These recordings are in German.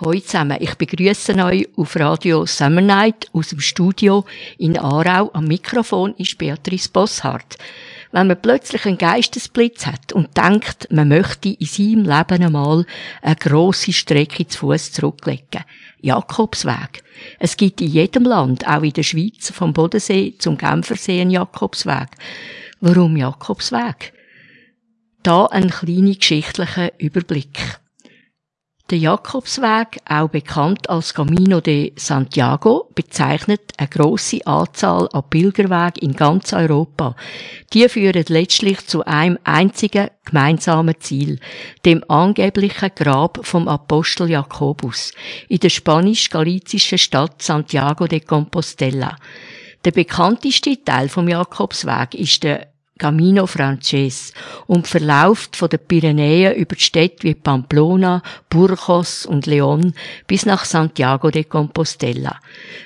Hallo zusammen, ich begrüße euch auf Radio Summer Night aus dem Studio in Aarau. Am Mikrofon ist Beatrice Bosshardt. Wenn man plötzlich einen Geistesblitz hat und denkt, man möchte in seinem Leben einmal eine grosse Strecke zu Fuß zurücklegen. Jakobsweg. Es gibt in jedem Land, auch in der Schweiz, vom Bodensee zum Genfersee einen Jakobsweg. Warum Jakobsweg? Da ein kleiner geschichtlicher Überblick. Der Jakobsweg, auch bekannt als Camino de Santiago, bezeichnet eine grosse Anzahl an Pilgerwegen in ganz Europa. Die führen letztlich zu einem einzigen gemeinsamen Ziel, dem angeblichen Grab vom Apostel Jakobus in der spanisch-galizischen Stadt Santiago de Compostela. Der bekannteste Teil vom Jakobsweg ist der Camino Frances und verläuft von den Pyrenäen über Städte wie Pamplona, Burgos und León bis nach Santiago de Compostela.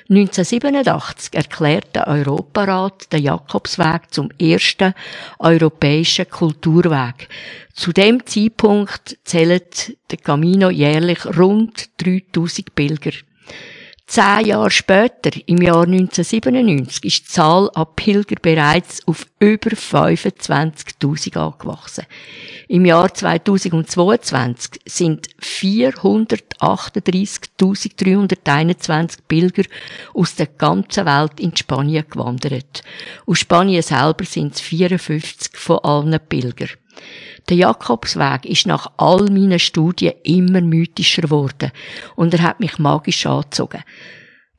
1987 erklärt der Europarat den Jakobsweg zum ersten europäischen Kulturweg. Zu dem Zeitpunkt zählt der Camino jährlich rund 3000 Pilger. Zehn Jahre später, im Jahr 1997, ist die Zahl an Pilger bereits auf über 25.000 angewachsen. Im Jahr 2022 sind 438.321 Pilger aus der ganzen Welt in Spanien gewandert. Aus Spanien selber sind es 54 von allen Pilgern. Der Jakobsweg ist nach all meinen Studien immer mythischer geworden und er hat mich magisch angezogen.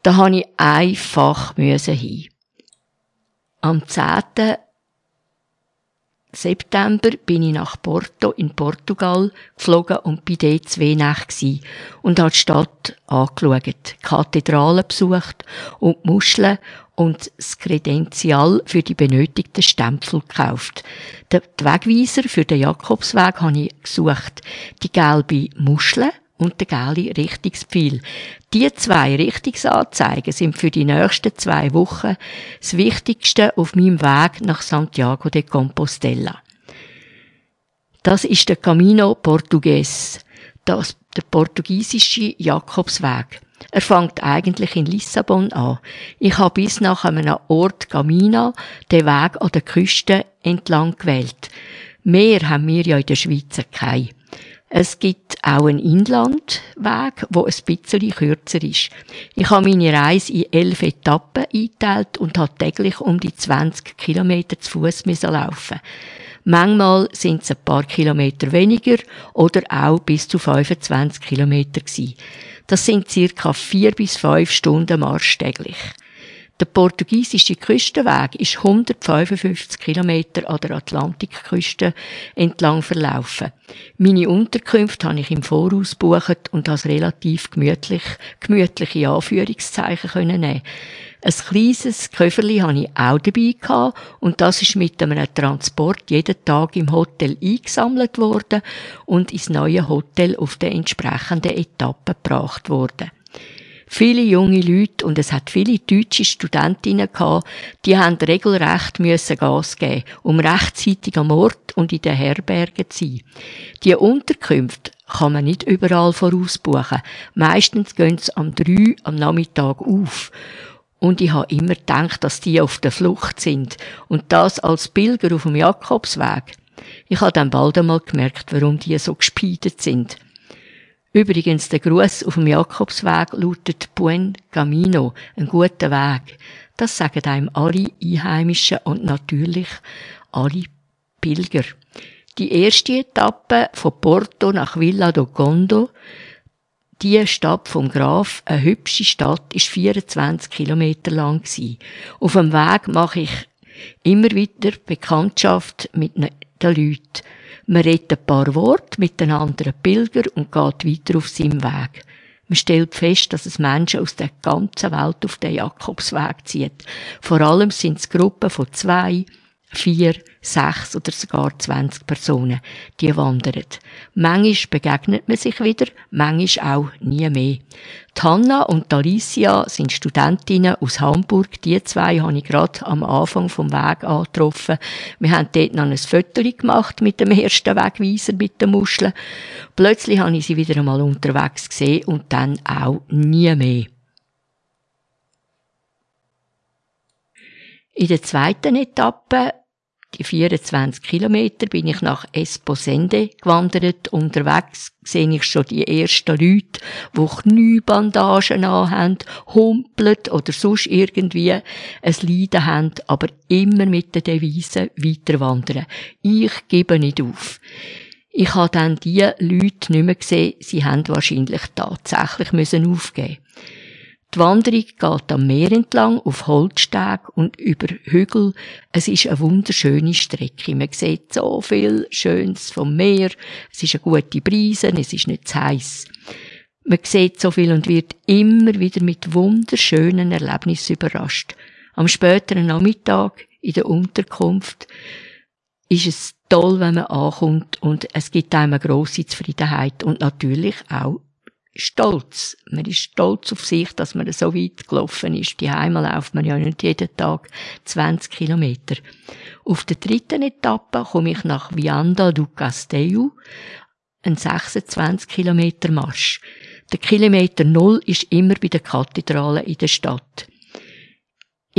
Da habe ich einfach hin. Am 10. September bin ich nach Porto in Portugal geflogen und bei dort zwei Nächte und habe die Stadt angeschaut, die Kathedrale besucht und die Muscheln und das Kredenzial für die benötigten Stempel gekauft. Den Wegweiser für den Jakobsweg habe ich gesucht. Die gelbe Muschel und der gelbe Richtungspfeil. Die zwei Richtungsanzeigen sind für die nächsten zwei Wochen das Wichtigste auf meinem Weg nach Santiago de Compostela. Das ist der Camino Portugues, das, der portugiesische Jakobsweg. Er fängt eigentlich in Lissabon an. Ich habe bis nach einem Ort Camina den Weg an der Küste entlang gewählt. Mehr haben wir ja in der Schweiz keine. Es gibt auch einen Inlandweg, wo ein bisschen kürzer ist. Ich habe meine Reise in elf Etappen eingeteilt und habe täglich um die 20 Kilometer zu Fuß laufen. Manchmal sind es ein paar Kilometer weniger oder auch bis zu 25 Kilometer gewesen. Das sind circa vier bis fünf Stunden Marsch täglich. Der portugiesische Küstenweg ist 155 Kilometer an der Atlantikküste entlang verlaufen. Meine Unterkünfte habe ich im Voraus gebucht und als relativ gemütlich, gemütliche Anführungszeichen können nehmen. Ein kleines Köfferli hatte ich auch dabei gehabt und das ist mit einem Transport jeden Tag im Hotel eingesammelt worden und ins neue Hotel auf der entsprechenden Etappe gebracht worden. Viele junge Leute und es hat viele deutsche Studentinnen gehabt, die haben regelrecht müssen Gas geben, um rechtzeitig am Ort und in den Herbergen zu sein. Die Unterkünfte kann man nicht überall vorausbuchen. Meistens gehen sie am 3 am Nachmittag auf. Und ich habe immer gedacht, dass die auf der Flucht sind. Und das als Pilger auf dem Jakobsweg. Ich habe dann bald einmal gemerkt, warum die so gespeidet sind. Übrigens, der Gruß auf dem Jakobsweg lautet Buen Camino, ein guter Weg. Das sagen einem alle Einheimischen und natürlich alle Pilger. Die erste Etappe von Porto nach Villa do Gondo, die Stadt vom Graf, eine hübsche Stadt, ist 24 Kilometer lang. Auf dem Weg mache ich immer wieder Bekanntschaft mit den Leuten. Man redet ein paar Worte mit den anderen Pilger und geht weiter auf seinem Weg. Man stellt fest, dass es Menschen aus der ganzen Welt auf den Jakobsweg zieht. Vor allem sind es Gruppen von zwei, vier, sechs oder sogar zwanzig Personen, die wandern. Manchmal begegnet man sich wieder, manchmal auch nie mehr. Tanna und Alicia sind Studentinnen aus Hamburg. Die zwei habe ich gerade am Anfang vom Weg angetroffen. Wir haben dort noch ein Foto gemacht mit dem ersten Wegweiser mit den Muscheln. Plötzlich habe ich sie wieder einmal unterwegs gesehen und dann auch nie mehr. In der zweiten Etappe die 24 Kilometer bin ich nach Esposende gewandert. Unterwegs sehe ich schon die ersten Leute, die Kniebandagen anhaben, humpeln oder sonst irgendwie ein Leiden haben, aber immer mit der Devise weiter wandern. Ich gebe nicht auf. Ich habe dann die Leute nicht mehr gesehen, sie haben wahrscheinlich tatsächlich müssen aufgeben die Wanderung geht am Meer entlang, auf Holzsteg und über Hügel. Es ist eine wunderschöne Strecke. Man sieht so viel Schönes vom Meer. Es ist eine gute Brise, es ist nicht zu heiß. Man sieht so viel und wird immer wieder mit wunderschönen Erlebnissen überrascht. Am späteren Nachmittag in der Unterkunft ist es toll, wenn man ankommt und es gibt einem eine grosse Zufriedenheit und natürlich auch stolz. Man ist stolz auf sich, dass man so weit gelaufen ist. Die Heime läuft man ja nicht jeden Tag 20 Kilometer. Auf der dritten Etappe komme ich nach Vianda do Castello, ein 26 Kilometer Marsch. Der Kilometer Null ist immer bei der Kathedrale in der Stadt.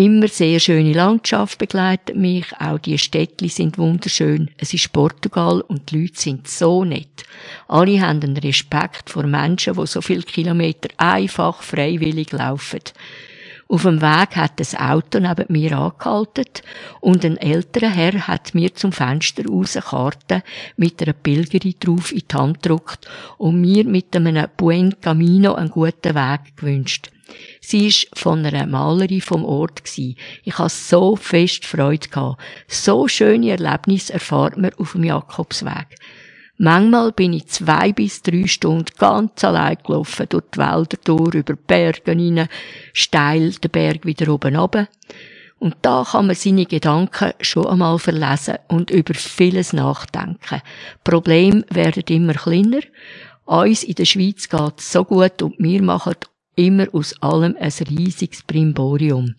Immer sehr schöne Landschaft begleitet mich, auch die Städtli sind wunderschön. Es ist Portugal und die Leute sind so nett. Alle haben einen Respekt vor Menschen, die so viele Kilometer einfach freiwillig laufen. Auf dem Weg hat das Auto neben mir angehalten und ein älterer Herr hat mir zum Fenster raus Karte mit einer Pilgerin drauf in die Hand gedruckt und mir mit einem Buen Camino einen guten Weg gewünscht. Sie ist von einer Malerin vom Ort gsi. Ich hatte so fest Freude gehabt. So schöne Erlebnisse erfahrt man auf dem Jakobsweg. Manchmal bin ich zwei bis drei Stunden ganz allein gelaufen, durch die Wälder durch, über Berge hinein, steil den Berg wieder oben runter. Und da kann man seine Gedanken schon einmal verlesen und über vieles nachdenken. Probleme werden immer kleiner. Uns in der Schweiz geht's so gut und wir machen immer aus allem ein riesiges Brimborium.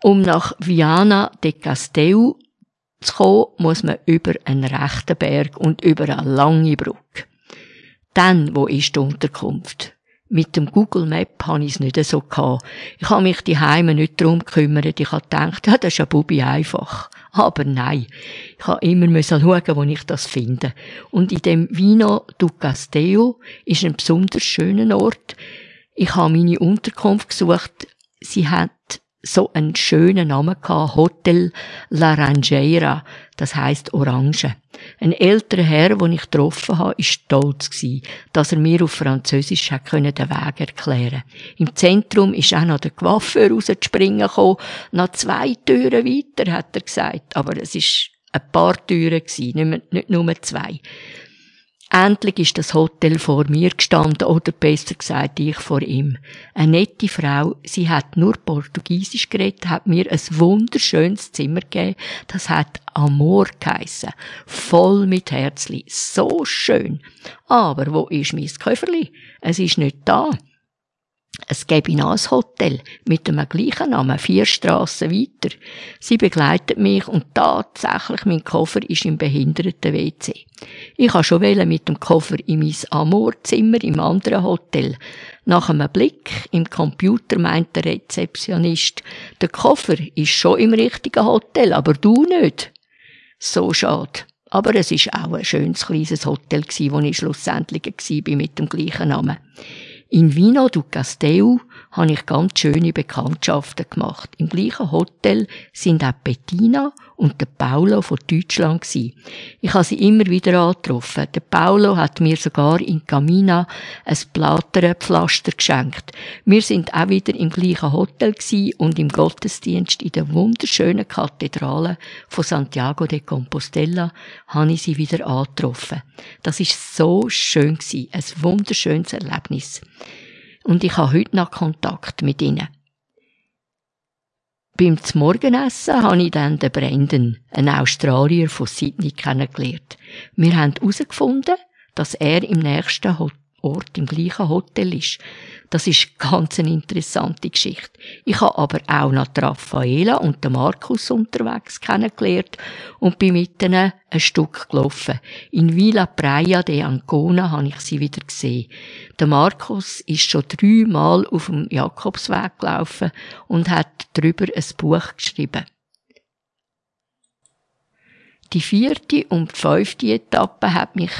Um nach Viana de Castell zu kommen, muss man über einen rechten Berg und über eine lange Brücke. Dann, wo ist die Unterkunft? Mit dem Google Map habe ich es nicht so gehabt. Ich habe mich die Heime nicht darum gekümmert. Ich habe gedacht, ja, das ist ja Bubi einfach. Aber nein. Ich habe immer müssen schauen, wo ich das finde. Und in dem Vino du Castello ist ein besonders schöner Ort. Ich habe meine Unterkunft gesucht. Sie hat so einen schönen Namen gehabt, Hotel La Rangeira, das heißt Orange. Ein älterer Herr, den ich getroffen habe, ist stolz gewesen, dass er mir auf Französisch hat können den Weg erklären. Im Zentrum ist auch noch der Coiffeur rauszuspringen gekommen, noch zwei Türen weiter, hat er gesagt, aber es ist ein paar Türen gewesen, nicht nur zwei. Endlich ist das Hotel vor mir gestanden, oder besser gesagt, ich vor ihm. Eine nette Frau, sie hat nur Portugiesisch geredet, hat mir ein wunderschönes Zimmer gegeben, das hat Amor geheissen. Voll mit Herzli. So schön. Aber wo ist mein Köfferli? Es ist nicht da. Es gäbe noch ein Hotel mit dem gleichen Namen, vier Strassen weiter. Sie begleitet mich und tatsächlich mein Koffer ist im Behinderten-WC. Ich habe schon mit dem Koffer in mein Amorzimmer im anderen Hotel. Nach einem Blick im Computer meint der Rezeptionist, der Koffer ist schon im richtigen Hotel, aber du nicht. So schade. Aber es ist auch ein schönes kleines Hotel wo ich schlussendlich war mit dem gleichen Namen. In Vino du Castell habe ich ganz schöne Bekanntschaften gemacht. Im gleichen Hotel sind auch Bettina und der Paulo von Deutschland gewesen. Ich habe sie immer wieder angetroffen. Der Paulo hat mir sogar in Camina ein Platerenpflaster geschenkt. Wir sind auch wieder im gleichen Hotel gewesen und im Gottesdienst in der wunderschönen Kathedrale von Santiago de Compostela habe ich sie wieder angetroffen. Das ist so schön gewesen. Ein wunderschönes Erlebnis. Und ich habe heute noch Kontakt mit ihnen. beim Morgenessen habe ich dann den Brandon, einen Australier von Sydney, kennengelernt. Wir haben herausgefunden, dass er im nächsten Ort im gleichen Hotel ist. Das ist ganz eine interessante Geschichte. Ich habe aber auch noch Raffaela und den Markus unterwegs kennengelernt und bin mit ihnen ein Stück gelaufen. In Villa Praia de Ancona habe ich sie wieder gesehen. Der Markus ist schon dreimal auf dem Jakobsweg gelaufen und hat darüber ein Buch geschrieben. Die vierte und fünfte Etappe hat mich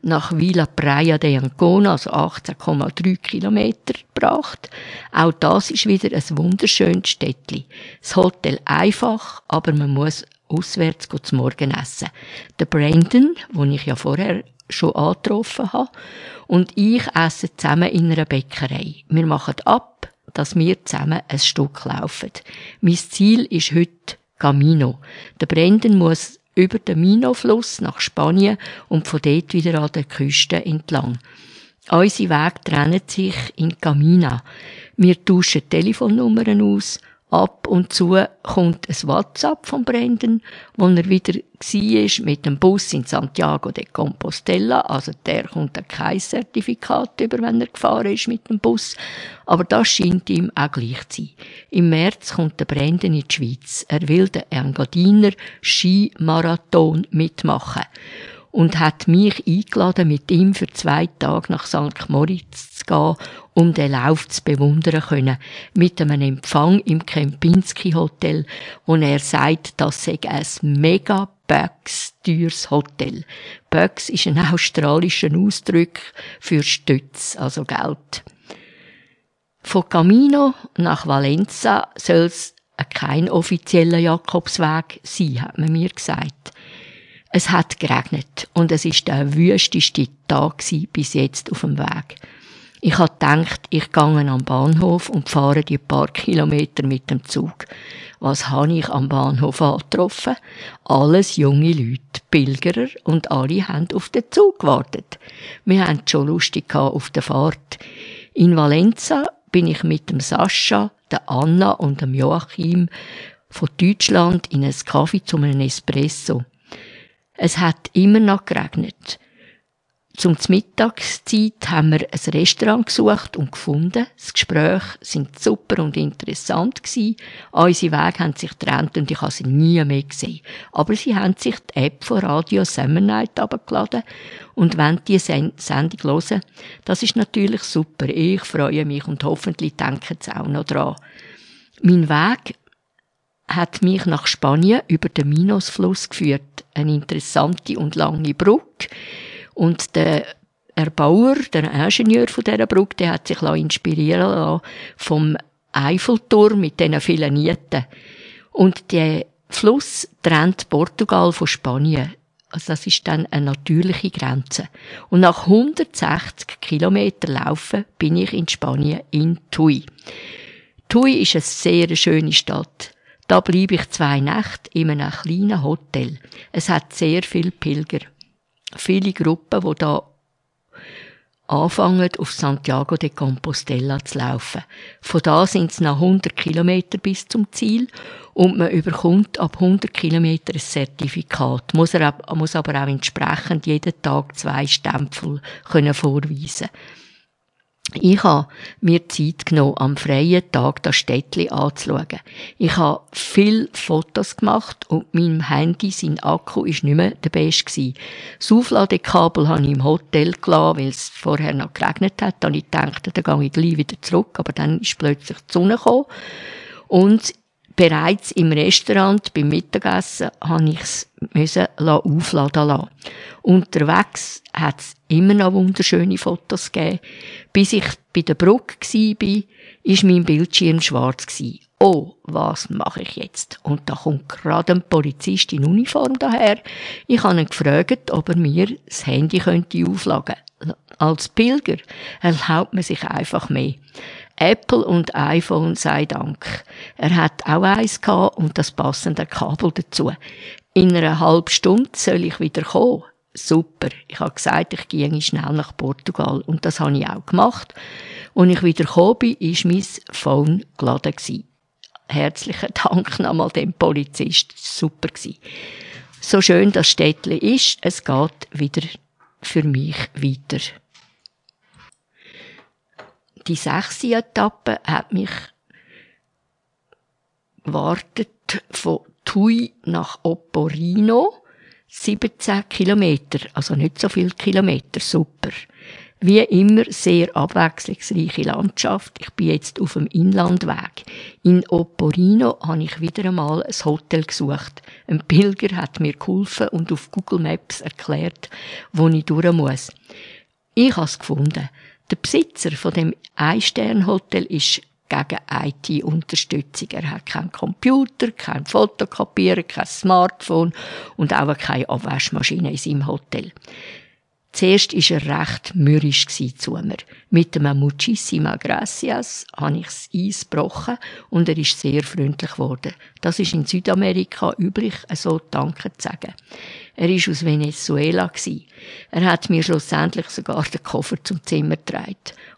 nach Villa Praia de Ancona, also 18,3 Kilometer, gebracht. Auch das ist wieder ein wunderschönes Städtli. Das Hotel einfach, aber man muss auswärts zu Morgen essen. Der Brandon, den ich ja vorher schon angetroffen habe, und ich essen zusammen in einer Bäckerei. Wir machen ab, dass wir zusammen ein Stück laufen. Mein Ziel ist heute Camino. Der Brandon muss über den Minofluss nach Spanien und von dort wieder an der Küste entlang. Unsere Wege trennen sich in Camina. Wir tauschen Telefonnummern aus Ab und zu kommt ein WhatsApp von Brendan, wo er wieder war mit dem Bus in Santiago de Compostela. Also der kommt kein Zertifikat über, wenn er gefahren ist mit dem Bus. Aber das scheint ihm auch gleich zu sein. Im März kommt der Brendan in die Schweiz. Er will den Engadiner Skimarathon mitmachen und hat mich eingeladen, mit ihm für zwei Tage nach St. Moritz zu gehen, um den Lauf zu bewundern können, mit einem Empfang im Kempinski Hotel, wo er sagt, das sei ein mega Bucks teures Hotel. Bucks ist ein australischer Ausdruck für Stütz, also Geld. Von Camino nach Valencia soll es kein offizieller Jakobsweg sein, hat man mir gesagt. Es hat geregnet und es ist der wüsteste Tag bis jetzt auf dem Weg. Ich habe gedacht, ich gehe am Bahnhof und fahre die paar Kilometer mit dem Zug. Was habe ich am Bahnhof angetroffen? Alles junge Leute, Pilgerer und alle haben auf den Zug gewartet. Wir haben schon lustig auf der Fahrt. In Valenza bin ich mit dem Sascha, der Anna und dem Joachim von Deutschland in ein Kaffee zum Espresso. Es hat immer noch geregnet. Zum Mittagszeit haben wir ein Restaurant gesucht und gefunden. Das Gespräch sind super und interessant gewesen. Unsere Wege haben sich getrennt und ich habe sie nie mehr gesehen. Aber sie haben sich die App von Radio Summer Night abgeladen und wenn die Sendung hören, das ist natürlich super. Ich freue mich und hoffentlich denken sie auch noch dran. Mein Weg hat mich nach Spanien über den Minosfluss geführt. Eine interessante und lange Brücke. Und der Erbauer, der Ingenieur von dieser Brücke, der hat sich inspirieren lassen vom Eiffelturm mit diesen vielen Nieten. Und der Fluss trennt Portugal von Spanien. Also das ist dann eine natürliche Grenze. Und nach 160 Kilometern Laufen bin ich in Spanien in Tui. Tui ist eine sehr schöne Stadt. Da blieb ich zwei Nächte in einem kleinen Hotel. Es hat sehr viele Pilger. Viele Gruppen, die da anfangen, auf Santiago de Compostela zu laufen. Von da sind es noch 100 Kilometer bis zum Ziel und man überkommt ab 100 Kilometer ein Zertifikat, muss, er, muss aber auch entsprechend jeden Tag zwei Stempel können vorweisen ich habe mir Zeit genommen, am freien Tag das Städtli anzuschauen. Ich habe viele Fotos gemacht und meinem Handy, sein Akku ist nicht mehr der beste Das Aufladekabel habe ich im Hotel gelassen, weil es vorher noch geregnet hat. Dann ich gedacht, dann gehe ich gleich wieder zurück, aber dann ist plötzlich die Sonne gekommen. Und bereits im Restaurant beim Mittagessen habe ich es aufladen lassen. Unterwegs hat es immer noch wunderschöne Fotos gegeben. Bis ich bei der Brücke war, ist mein Bildschirm schwarz. Oh, was mache ich jetzt? Und da kommt gerade ein Polizist in Uniform daher. Ich habe ihn gefragt, ob er mir das Handy könnte aufladen. Als Pilger erlaubt man sich einfach mehr. Apple und iPhone sei Dank. Er hat auch eins und das passende Kabel dazu. In einer halben Stunde soll ich wieder kommen. Super. Ich habe gesagt, ich gehe schnell nach Portugal und das habe ich auch gemacht. Und ich wieder gekommen bin, ist mein Phone geladen herzlichen Dank nochmal dem Polizist. Super gewesen. So schön das Städtli ist, es geht wieder für mich weiter. Die sechste Etappe hat mich wartet von Tui nach Opporino. 17 Kilometer, also nicht so viel Kilometer, super. Wie immer sehr abwechslungsreiche Landschaft. Ich bin jetzt auf dem Inlandweg. In Opporino habe ich wieder einmal ein Hotel gesucht. Ein Pilger hat mir geholfen und auf Google Maps erklärt, wo ich durch muss. Ich habe es gefunden. Der Besitzer von dem Ein-Stern-Hotel ist gegen IT-Unterstützung. Er hat keinen Computer, kein Fotokopierer, kein Smartphone und auch keine Abwaschmaschine in seinem Hotel. Zuerst war er recht mürrisch zu mir. Mit einem Muchísima Gracias habe ich das Eis gebrochen und er ist sehr freundlich geworden. Das ist in Südamerika üblich, so Danke zu sagen. Er ist aus Venezuela. Er hat mir schlussendlich sogar den Koffer zum Zimmer getragen.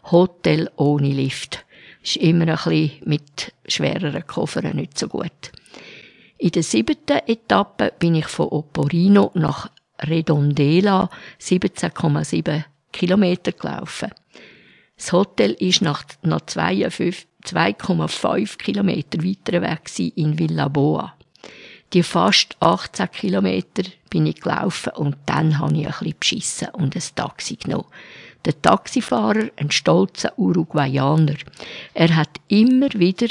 Hotel ohne Lift. Ist immer ein bisschen mit schwereren Koffern nicht so gut. In der siebten Etappe bin ich von Oporino nach Redondela 17,7 Kilometer gelaufen. Das Hotel ist nach, nach 2,5 Kilometer weiter weg in Villa Boa. Die fast 18 Kilometer bin ich gelaufen und dann habe ich ein bisschen beschissen und ein Taxi genommen. Der Taxifahrer, ein stolzer Uruguayaner, er hat immer wieder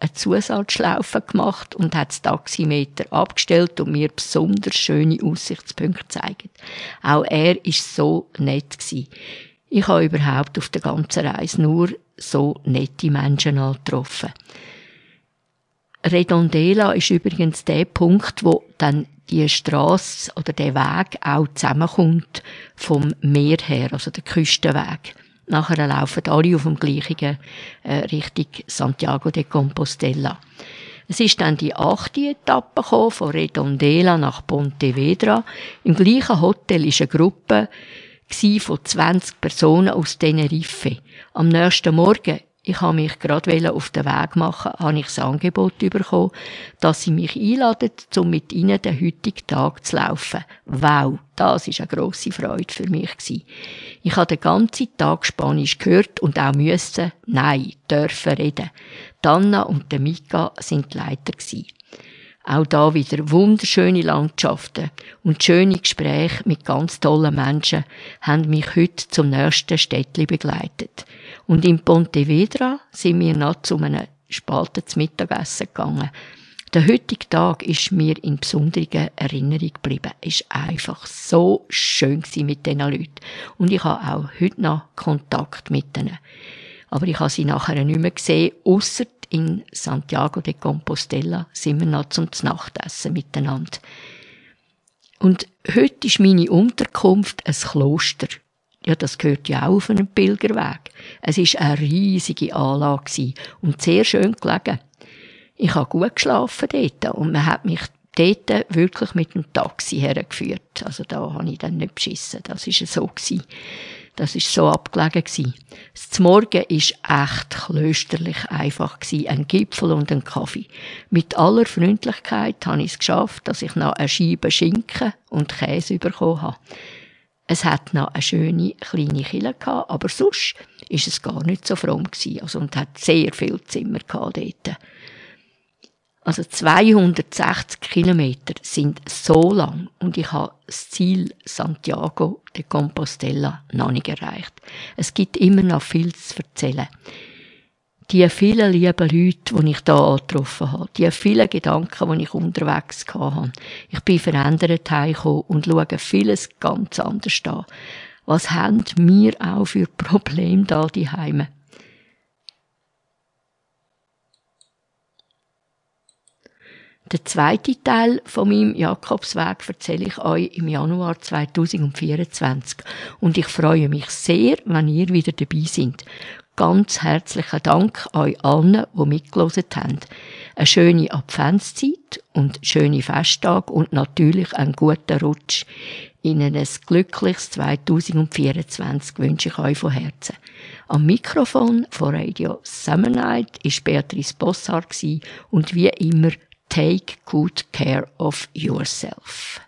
eine Zusatzschlaufe gemacht und hat das Taximeter abgestellt und mir besonders schöne Aussichtspunkte gezeigt. Auch er ist so nett gewesen. Ich habe überhaupt auf der ganzen Reise nur so nette Menschen getroffen. Redondela ist übrigens der Punkt, wo dann die Straße oder der Weg auch zusammenkommt vom Meer her, also der Küstenweg. Nachher laufen alle auf dem gleichen äh, Richtung Santiago de Compostela. Es ist dann die achte Etappe gekommen, von Redondela nach Pontevedra. Im gleichen Hotel ist eine Gruppe von 20 Personen aus Tenerife. Am nächsten Morgen ich habe mich gerade auf den Weg machen, habe ich das Angebot bekommen, dass sie mich einladen, um mit ihnen den heutigen Tag zu laufen. Wow, das ist eine grosse Freude für mich. Ich habe den ganzen Tag Spanisch gehört und auch müssen, nein, dürfen reden. Dana und Mika sind die Leiter. Auch da wieder wunderschöne Landschaften und schöne Gespräche mit ganz tollen Menschen haben mich heute zum nächsten Städtli begleitet. Und in Pontevedra sind wir noch zu einem Spalten zum Mittagessen gegangen. Der heutige Tag ist mir in besonderer Erinnerung geblieben. Es war einfach so schön mit diesen Leuten. Und ich habe auch heute noch Kontakt mit ihnen. Aber ich habe sie nachher nicht mehr gesehen, ausser in Santiago de Compostela sind wir noch zum Nachtessen miteinander. Und heute ist meine Unterkunft ein Kloster. Ja, das gehört ja auch auf einem Pilgerweg. Es ist eine riesige Anlage und sehr schön gelegen. Ich habe gut geschlafen dort und man hat mich dort wirklich mit dem Taxi hergeführt. Also da habe ich dann nicht beschissen. Das ist so gewesen. Das ist so abgelegen. Das Morgen ist echt klösterlich einfach. Ein Gipfel und ein Kaffee. Mit aller Freundlichkeit habe ich es geschafft, dass ich noch eine Scheibe Schinken und Käse bekommen habe. Es hat noch eine schöne kleine Kille gehabt, aber sonst ist es gar nicht so fromm gewesen. Also, und hat sehr viel Zimmer gehabt dort. Also 260 Kilometer sind so lang und ich habe das Ziel Santiago de Compostela noch nicht erreicht. Es gibt immer noch viel zu erzählen. Die vielen lieben Leute, die ich da getroffen habe, die vielen Gedanken, die ich unterwegs hatte. Ich bin verändert heimgekommen und schaue vieles ganz anders an. Was haben wir auch für Probleme da die Heime? Der zweite Teil von meinem Jakobsweg erzähle ich euch im Januar 2024 und ich freue mich sehr, wenn ihr wieder dabei seid. Ganz herzlichen Dank euch allen, die mitgelesen haben. eine schöne Adventszeit und schöne Festtage und natürlich einen guten Rutsch. Ihnen ein glückliches 2024 wünsche ich euch von Herzen. Am Mikrofon von Radio Summer Night ist Beatrice Bossart und wie immer, take good care of yourself.